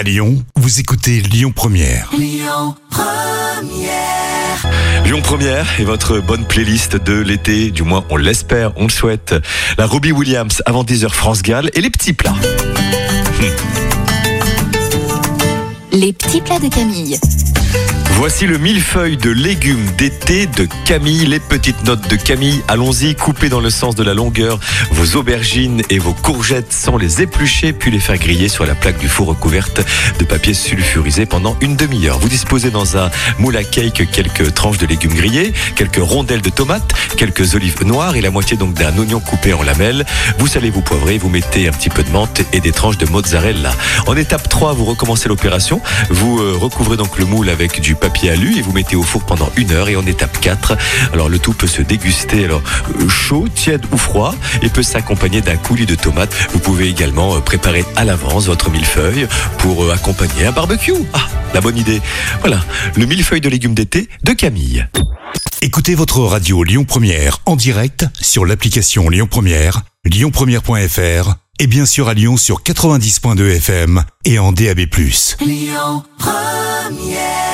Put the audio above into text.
À Lyon, vous écoutez Lyon Première. Lyon Première est votre bonne playlist de l'été, du moins on l'espère, on le souhaite. La Robbie Williams avant 10h France Gall et les petits plats. Les petits plats de Camille. Voici le millefeuille de légumes d'été de Camille, les petites notes de Camille. Allons-y, coupez dans le sens de la longueur vos aubergines et vos courgettes sans les éplucher, puis les faire griller sur la plaque du four recouverte de papier sulfurisé pendant une demi-heure. Vous disposez dans un moule à cake quelques tranches de légumes grillés, quelques rondelles de tomates, quelques olives noires et la moitié donc d'un oignon coupé en lamelles. Vous salez, vous poivrez, vous mettez un petit peu de menthe et des tranches de mozzarella. En étape 3, vous recommencez l'opération. Vous euh, recouvrez donc le moule avec du papier alu et vous mettez au four pendant une heure. Et en étape 4, alors le tout peut se déguster alors euh, chaud, tiède ou froid et peut s'accompagner d'un coulis de tomates. Vous pouvez également euh, préparer à l'avance votre millefeuille pour euh, accompagner un barbecue. Ah, la bonne idée. Voilà, le millefeuille de légumes d'été de Camille. Écoutez votre radio Lyon Première en direct sur l'application Lyon Première, lyonpremière.fr et bien sûr à Lyon sur 90.2 FM et en DAB+. Lyon Première